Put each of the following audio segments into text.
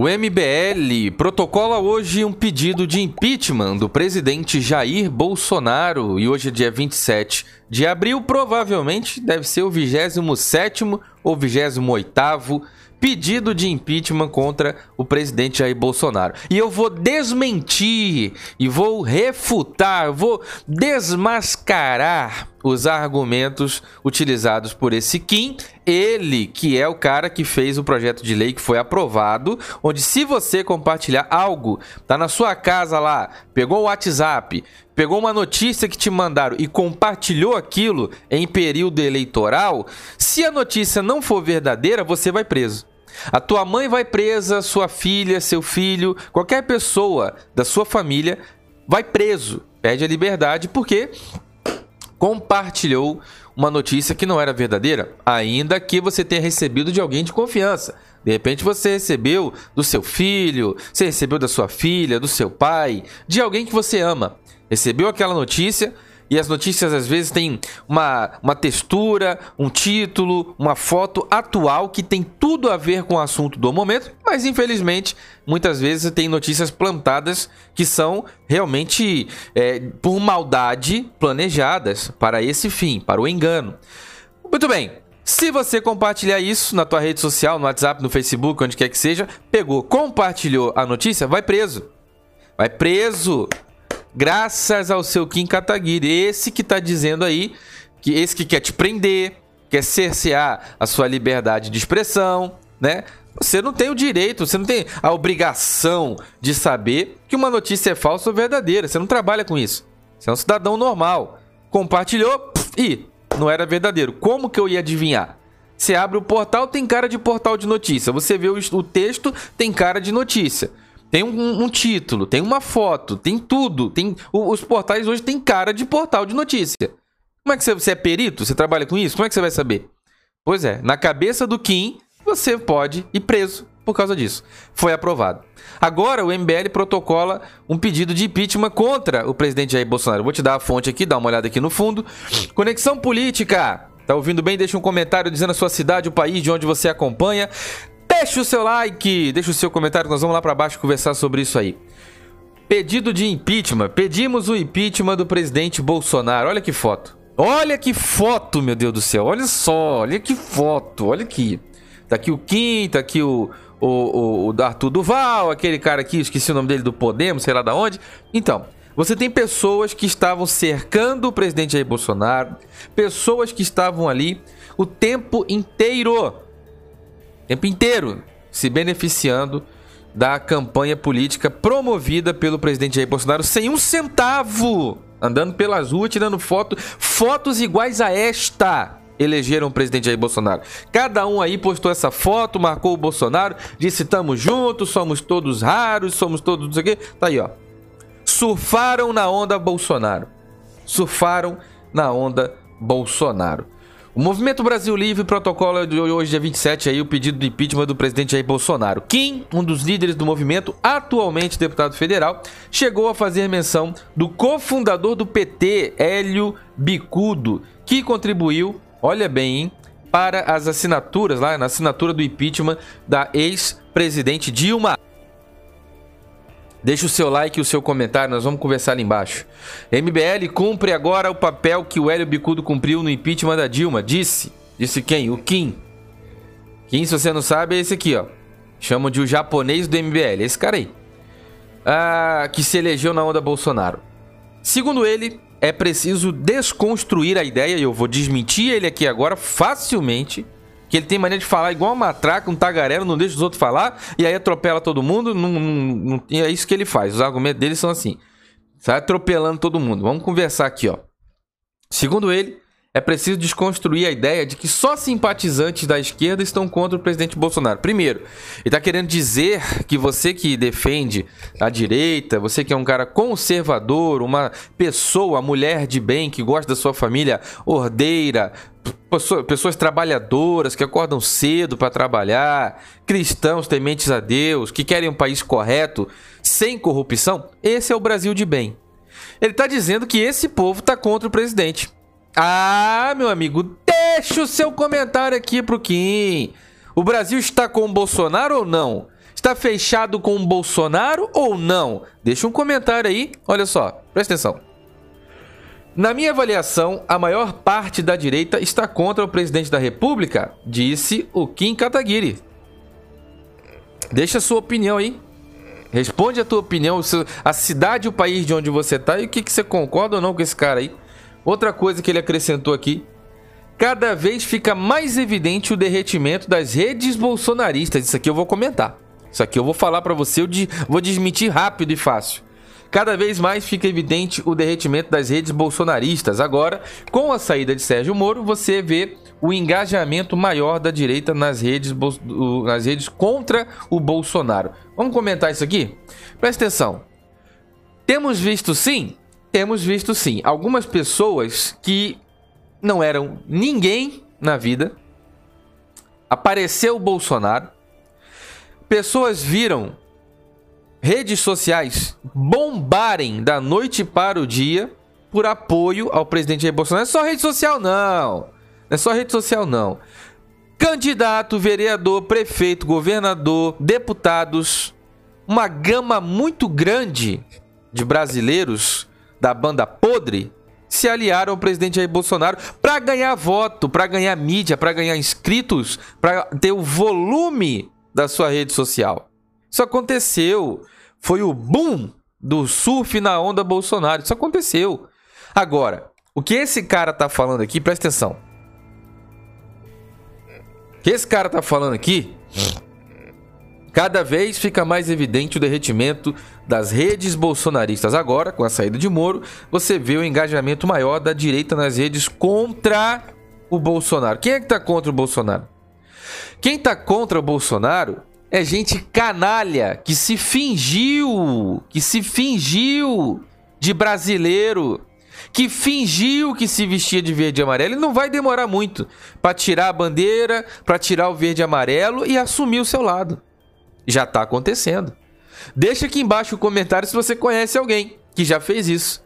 O MBL protocola hoje um pedido de impeachment do presidente Jair Bolsonaro e hoje é dia 27 de abril, provavelmente deve ser o 27º ou 28º pedido de impeachment contra o presidente Jair Bolsonaro. E eu vou desmentir e vou refutar, vou desmascarar os argumentos utilizados por esse Kim, ele que é o cara que fez o projeto de lei que foi aprovado, onde se você compartilhar algo, tá na sua casa lá, pegou o WhatsApp, pegou uma notícia que te mandaram e compartilhou aquilo em período eleitoral, se a notícia não for verdadeira, você vai preso. A tua mãe vai presa, sua filha, seu filho, qualquer pessoa da sua família vai preso, perde a liberdade porque compartilhou uma notícia que não era verdadeira, ainda que você tenha recebido de alguém de confiança. De repente você recebeu do seu filho, você recebeu da sua filha, do seu pai, de alguém que você ama. Recebeu aquela notícia e as notícias às vezes têm uma, uma textura, um título, uma foto atual que tem tudo a ver com o assunto do momento, mas infelizmente muitas vezes tem notícias plantadas que são realmente é, por maldade planejadas para esse fim, para o engano. Muito bem, se você compartilhar isso na tua rede social, no WhatsApp, no Facebook, onde quer que seja, pegou, compartilhou a notícia, vai preso. Vai preso graças ao seu Kim Kataguiri. Esse que está dizendo aí, que esse que quer te prender, quer cercear a sua liberdade de expressão, né? Você não tem o direito, você não tem a obrigação de saber que uma notícia é falsa ou verdadeira. Você não trabalha com isso. Você é um cidadão normal. Compartilhou e não era verdadeiro. Como que eu ia adivinhar? Você abre o portal, tem cara de portal de notícia. Você vê o texto, tem cara de notícia. Tem um, um, título, tem uma foto, tem tudo. Tem Os portais hoje têm cara de portal de notícia. Como é que você, você é perito? Você trabalha com isso? Como é que você vai saber? Pois é, na cabeça do Kim, você pode ir preso por causa disso. Foi aprovado. Agora o MBL protocola um pedido de impeachment contra o presidente Jair Bolsonaro. Vou te dar a fonte aqui, dá uma olhada aqui no fundo. Conexão Política. Tá ouvindo bem? Deixa um comentário dizendo a sua cidade, o país de onde você acompanha. Deixa o seu like, deixa o seu comentário, nós vamos lá para baixo conversar sobre isso aí. Pedido de impeachment. Pedimos o impeachment do presidente Bolsonaro. Olha que foto. Olha que foto, meu Deus do céu. Olha só, olha que foto. Olha aqui. Tá aqui o Kim, tá aqui o, o, o, o Arthur Duval, aquele cara aqui, esqueci o nome dele, do Podemos, sei lá da onde. Então, você tem pessoas que estavam cercando o presidente Jair Bolsonaro, pessoas que estavam ali o tempo inteiro tempo inteiro se beneficiando da campanha política promovida pelo presidente Jair Bolsonaro sem um centavo, andando pelas ruas tirando foto, fotos iguais a esta elegeram o presidente Jair Bolsonaro. Cada um aí postou essa foto, marcou o Bolsonaro, disse estamos juntos, somos todos raros, somos todos não sei o quê. Tá aí, ó. Surfaram na onda Bolsonaro. Surfaram na onda Bolsonaro. O Movimento Brasil Livre protocola de hoje, dia 27, aí, o pedido de impeachment do presidente Jair Bolsonaro. Kim, um dos líderes do movimento, atualmente deputado federal, chegou a fazer menção do cofundador do PT, Hélio Bicudo, que contribuiu, olha bem, hein, para as assinaturas, lá na assinatura do impeachment da ex-presidente Dilma. Deixe o seu like e o seu comentário, nós vamos conversar ali embaixo. MBL cumpre agora o papel que o Hélio Bicudo cumpriu no impeachment da Dilma. Disse. Disse quem? O Kim. Kim, se você não sabe, é esse aqui, ó. Chamam de o japonês do MBL. Esse cara aí. Ah, que se elegeu na onda Bolsonaro. Segundo ele, é preciso desconstruir a ideia, e eu vou desmentir ele aqui agora facilmente que ele tem maneira de falar igual uma matraca, um tagarelo, não deixa os outros falar, e aí atropela todo mundo. Não, não, não, é isso que ele faz. Os argumentos dele são assim. Sai atropelando todo mundo. Vamos conversar aqui, ó. Segundo ele, é preciso desconstruir a ideia de que só simpatizantes da esquerda estão contra o presidente Bolsonaro. Primeiro, ele está querendo dizer que você que defende a direita, você que é um cara conservador, uma pessoa, mulher de bem que gosta da sua família ordeira, pessoas trabalhadoras que acordam cedo para trabalhar, cristãos tementes a Deus, que querem um país correto, sem corrupção, esse é o Brasil de bem. Ele está dizendo que esse povo está contra o presidente. Ah, meu amigo, deixa o seu comentário aqui pro Kim. O Brasil está com o Bolsonaro ou não? Está fechado com o Bolsonaro ou não? Deixa um comentário aí. Olha só, presta atenção. Na minha avaliação, a maior parte da direita está contra o presidente da República, disse o Kim Kataguiri. Deixa a sua opinião aí. Responde a tua opinião, a cidade, o país de onde você está e o que, que você concorda ou não com esse cara aí. Outra coisa que ele acrescentou aqui. Cada vez fica mais evidente o derretimento das redes bolsonaristas. Isso aqui eu vou comentar. Isso aqui eu vou falar para você, eu vou desmentir rápido e fácil. Cada vez mais fica evidente o derretimento das redes bolsonaristas. Agora, com a saída de Sérgio Moro, você vê o engajamento maior da direita nas redes, nas redes contra o Bolsonaro. Vamos comentar isso aqui? Presta atenção. Temos visto sim? Temos visto sim. Algumas pessoas que não eram ninguém na vida. Apareceu o Bolsonaro. Pessoas viram redes sociais bombarem da noite para o dia por apoio ao presidente Jair Bolsonaro. Não é só rede social, não. Não é só rede social, não. Candidato, vereador, prefeito, governador, deputados, uma gama muito grande de brasileiros da banda podre se aliaram ao presidente Jair Bolsonaro para ganhar voto, para ganhar mídia, para ganhar inscritos, para ter o volume da sua rede social. Isso aconteceu. Foi o boom do surf na onda Bolsonaro. Isso aconteceu. Agora, o que esse cara tá falando aqui, presta atenção. O que esse cara tá falando aqui Cada vez fica mais evidente o derretimento das redes bolsonaristas. Agora, com a saída de Moro, você vê o engajamento maior da direita nas redes contra o Bolsonaro. Quem é que está contra o Bolsonaro? Quem está contra o Bolsonaro é gente canalha que se fingiu, que se fingiu de brasileiro, que fingiu que se vestia de verde e amarelo e não vai demorar muito para tirar a bandeira, para tirar o verde e amarelo e assumir o seu lado. Já está acontecendo. Deixa aqui embaixo o comentário se você conhece alguém que já fez isso.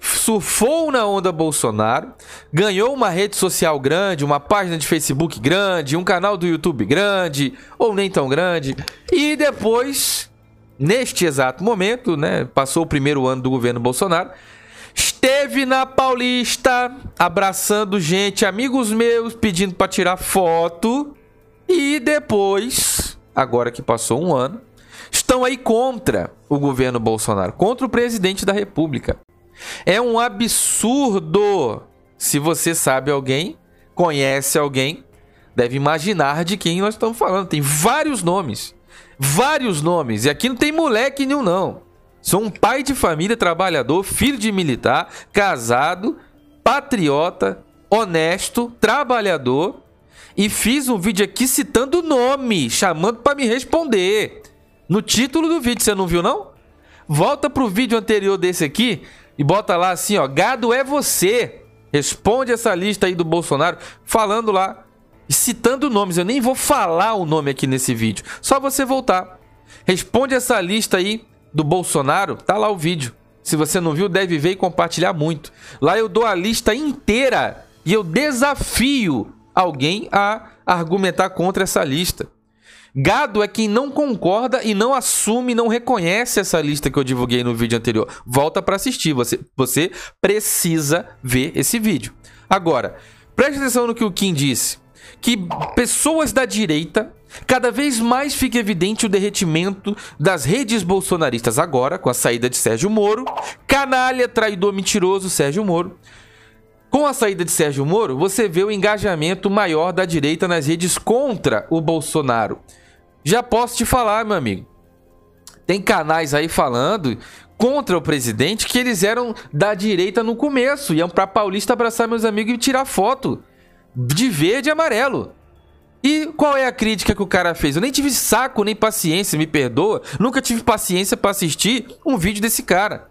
Surfou na onda Bolsonaro, ganhou uma rede social grande, uma página de Facebook grande, um canal do YouTube grande, ou nem tão grande, e depois, neste exato momento, né, passou o primeiro ano do governo Bolsonaro, esteve na Paulista abraçando gente, amigos meus, pedindo para tirar foto, e depois agora que passou um ano, estão aí contra o governo Bolsonaro, contra o presidente da República. É um absurdo. Se você sabe alguém, conhece alguém, deve imaginar de quem nós estamos falando. Tem vários nomes. Vários nomes. E aqui não tem moleque nenhum, não. Sou um pai de família, trabalhador, filho de militar, casado, patriota, honesto, trabalhador e fiz um vídeo aqui citando o nome, chamando para me responder. No título do vídeo, você não viu não? Volta pro vídeo anterior desse aqui e bota lá assim, ó, gado é você. Responde essa lista aí do Bolsonaro, falando lá, citando nomes. Eu nem vou falar o nome aqui nesse vídeo, só você voltar. Responde essa lista aí do Bolsonaro, tá lá o vídeo. Se você não viu, deve ver e compartilhar muito. Lá eu dou a lista inteira e eu desafio alguém a argumentar contra essa lista. Gado é quem não concorda e não assume, não reconhece essa lista que eu divulguei no vídeo anterior. Volta para assistir, você, você precisa ver esse vídeo. Agora, preste atenção no que o Kim disse. Que pessoas da direita, cada vez mais fica evidente o derretimento das redes bolsonaristas. Agora, com a saída de Sérgio Moro, canalha, traidor, mentiroso Sérgio Moro, com a saída de Sérgio Moro, você vê o engajamento maior da direita nas redes contra o Bolsonaro. Já posso te falar, meu amigo. Tem canais aí falando contra o presidente que eles eram da direita no começo, iam para Paulista abraçar meus amigos e tirar foto de verde e amarelo. E qual é a crítica que o cara fez? Eu nem tive saco nem paciência, me perdoa. Nunca tive paciência para assistir um vídeo desse cara.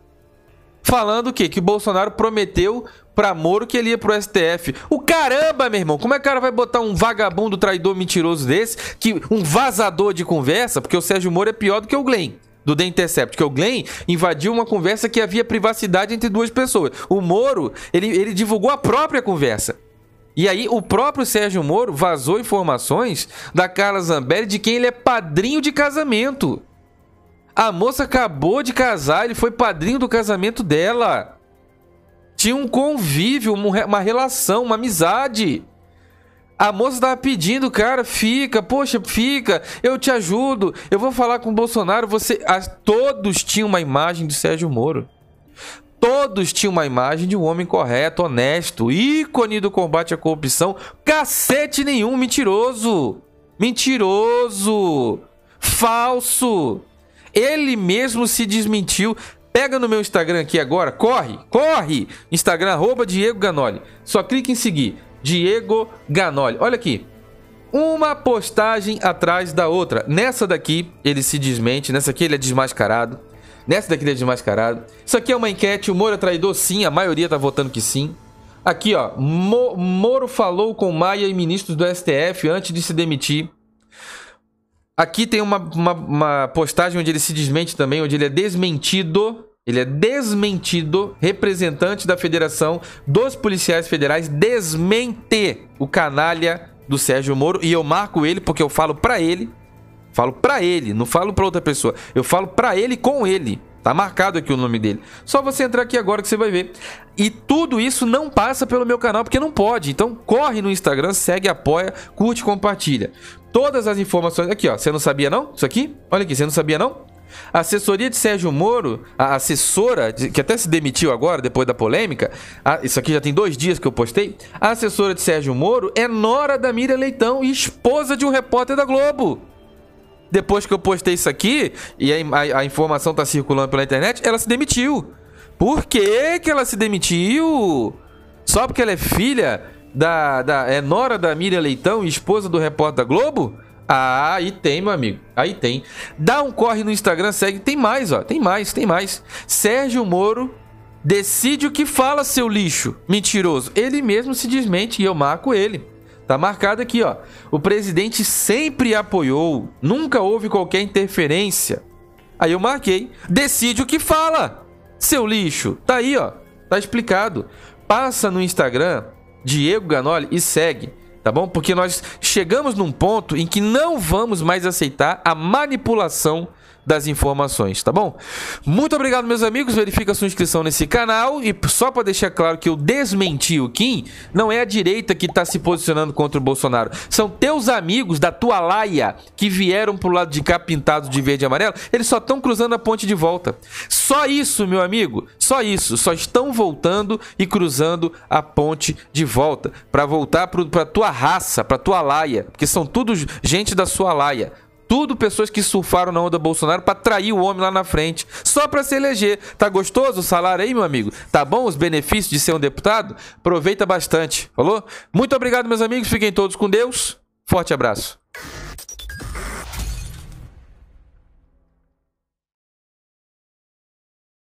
Falando o quê? Que o Bolsonaro prometeu pra Moro que ele ia pro STF. O caramba, meu irmão, como é que o cara vai botar um vagabundo traidor mentiroso desse, que um vazador de conversa, porque o Sérgio Moro é pior do que o Glenn do The Intercept, que o Glenn invadiu uma conversa que havia privacidade entre duas pessoas. O Moro, ele, ele divulgou a própria conversa. E aí o próprio Sérgio Moro vazou informações da Carla Zambelli de quem ele é padrinho de casamento. A moça acabou de casar, ele foi padrinho do casamento dela. Tinha um convívio, uma relação, uma amizade. A moça tava pedindo, cara, fica, poxa, fica, eu te ajudo, eu vou falar com o Bolsonaro. Você, todos tinham uma imagem de Sérgio Moro. Todos tinham uma imagem de um homem correto, honesto, ícone do combate à corrupção. Cacete nenhum, mentiroso. Mentiroso. Falso. Ele mesmo se desmentiu. Pega no meu Instagram aqui agora, corre, corre! Instagram, arroba Diego Ganoli. Só clique em seguir. Diego Ganoli. Olha aqui. Uma postagem atrás da outra. Nessa daqui, ele se desmente. Nessa aqui, ele é desmascarado. Nessa daqui ele é desmascarado. Isso aqui é uma enquete. O Moro é traidor? Sim. A maioria tá votando que sim. Aqui, ó. Mo Moro falou com Maia e ministros do STF antes de se demitir. Aqui tem uma, uma, uma postagem onde ele se desmente também, onde ele é desmentido. Ele é desmentido, representante da Federação dos Policiais Federais, desmente o canalha do Sérgio Moro. E eu marco ele porque eu falo pra ele Falo pra ele, não falo pra outra pessoa. Eu falo pra ele com ele. Tá marcado aqui o nome dele. Só você entrar aqui agora que você vai ver. E tudo isso não passa pelo meu canal porque não pode. Então corre no Instagram, segue, apoia, curte, compartilha. Todas as informações aqui, ó. Você não sabia não? Isso aqui? Olha aqui, você não sabia não? A assessoria de Sérgio Moro, a assessora, que até se demitiu agora, depois da polêmica, a, isso aqui já tem dois dias que eu postei. A assessora de Sérgio Moro é nora da Miriam Leitão e esposa de um repórter da Globo depois que eu postei isso aqui e a, a, a, informação tá circulando pela internet, ela se demitiu. Por que, que ela se demitiu? Só porque ela é filha da, da. É nora da Miriam Leitão esposa do repórter da Globo? Ah, aí tem, meu amigo. Aí tem. Dá um corre no Instagram, segue. Tem mais, ó. Tem mais, tem mais. Sérgio Moro decide o que fala, seu lixo. Mentiroso. Ele mesmo se desmente e eu marco ele. Tá marcado aqui, ó. O presidente sempre apoiou, nunca houve qualquer interferência. Aí eu marquei. Decide o que fala. Seu lixo. Tá aí, ó. Tá explicado. Passa no Instagram Diego Ganoli e segue, tá bom? Porque nós chegamos num ponto em que não vamos mais aceitar a manipulação das informações, tá bom? Muito obrigado, meus amigos. Verifica sua inscrição nesse canal. E só para deixar claro que eu desmenti o Kim, não é a direita que está se posicionando contra o Bolsonaro. São teus amigos da tua laia que vieram pro lado de cá pintados de verde e amarelo. Eles só estão cruzando a ponte de volta. Só isso, meu amigo. Só isso. Só estão voltando e cruzando a ponte de volta. para voltar para tua raça, para tua laia. Porque são tudo gente da sua laia. Tudo pessoas que surfaram na onda Bolsonaro para trair o homem lá na frente, só para se eleger. Tá gostoso o salário aí, meu amigo? Tá bom os benefícios de ser um deputado? Aproveita bastante, falou? Muito obrigado, meus amigos. Fiquem todos com Deus. Forte abraço.